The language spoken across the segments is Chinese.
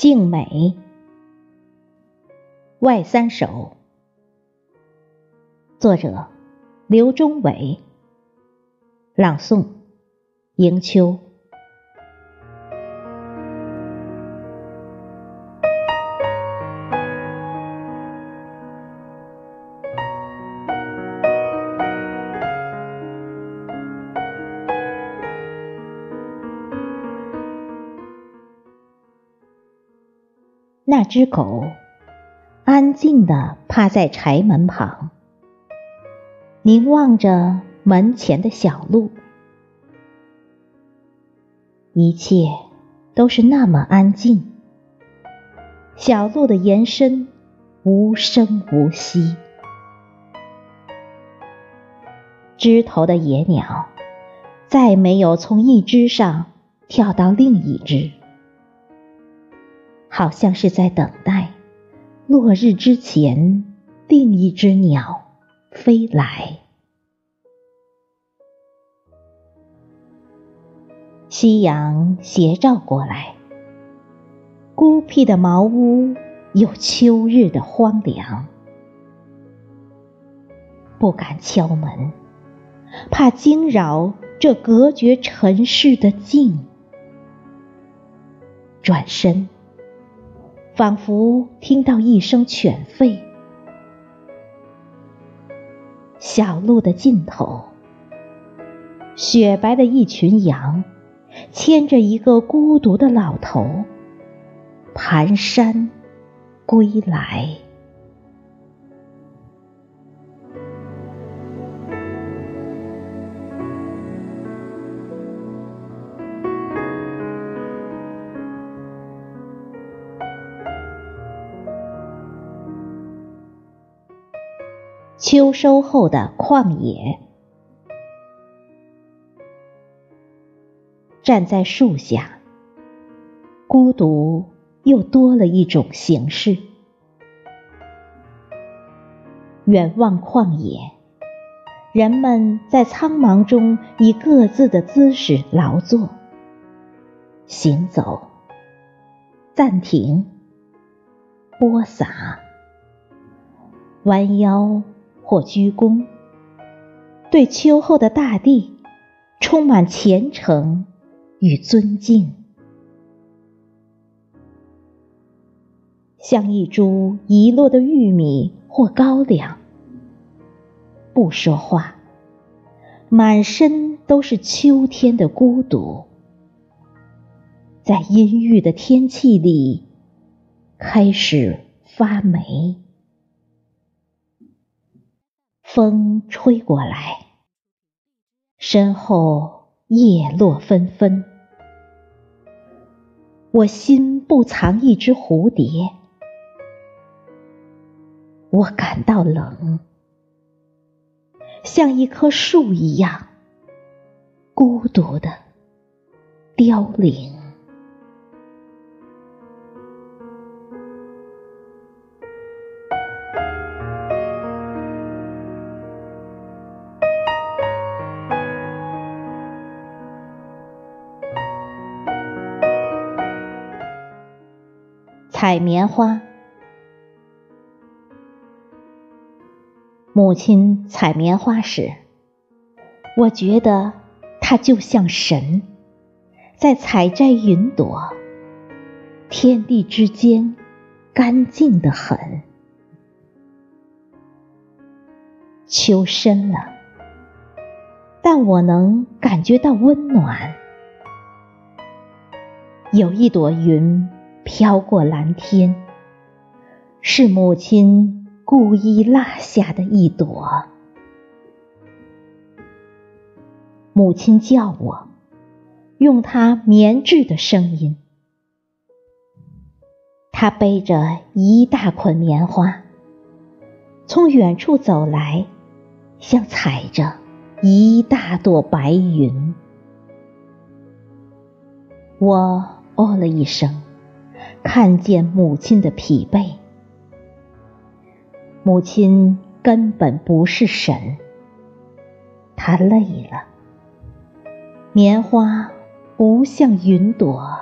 静美，外三首。作者：刘忠伟。朗诵：迎秋。那只狗安静地趴在柴门旁，凝望着门前的小路。一切都是那么安静，小路的延伸无声无息。枝头的野鸟再没有从一枝上跳到另一枝。好像是在等待落日之前，另一只鸟飞来。夕阳斜照过来，孤僻的茅屋有秋日的荒凉，不敢敲门，怕惊扰这隔绝尘世的静。转身。仿佛听到一声犬吠，小路的尽头，雪白的一群羊，牵着一个孤独的老头，蹒跚归来。秋收后的旷野，站在树下，孤独又多了一种形式。远望旷野，人们在苍茫中以各自的姿势劳作，行走、暂停、播撒、弯腰。或鞠躬，对秋后的大地充满虔诚与尊敬，像一株遗落的玉米或高粱，不说话，满身都是秋天的孤独，在阴郁的天气里开始发霉。风吹过来，身后叶落纷纷。我心不藏一只蝴蝶，我感到冷，像一棵树一样孤独的凋零。采棉花。母亲采棉花时，我觉得她就像神，在采摘云朵。天地之间，干净的很。秋深了，但我能感觉到温暖。有一朵云。飘过蓝天，是母亲故意落下的一朵。母亲叫我，用她棉质的声音。她背着一大捆棉花，从远处走来，像踩着一大朵白云。我哦了一声。看见母亲的疲惫，母亲根本不是神，她累了。棉花不像云朵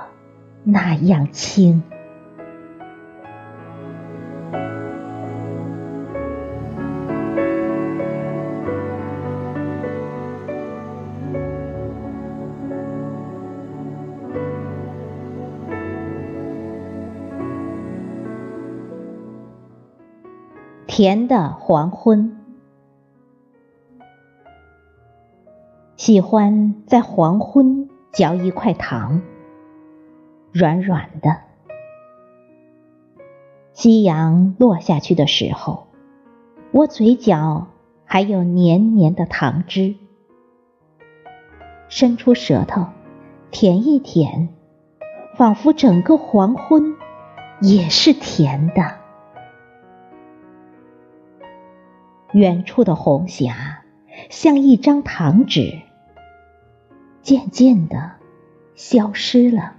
那样轻。甜的黄昏。喜欢在黄昏嚼一块糖，软软的。夕阳落下去的时候，我嘴角还有黏黏的糖汁，伸出舌头舔一舔，仿佛整个黄昏也是甜的。远处的红霞像一张糖纸。渐渐的消失了。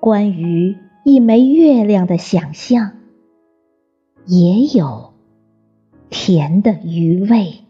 关于一枚月亮的想象，也有甜的余味。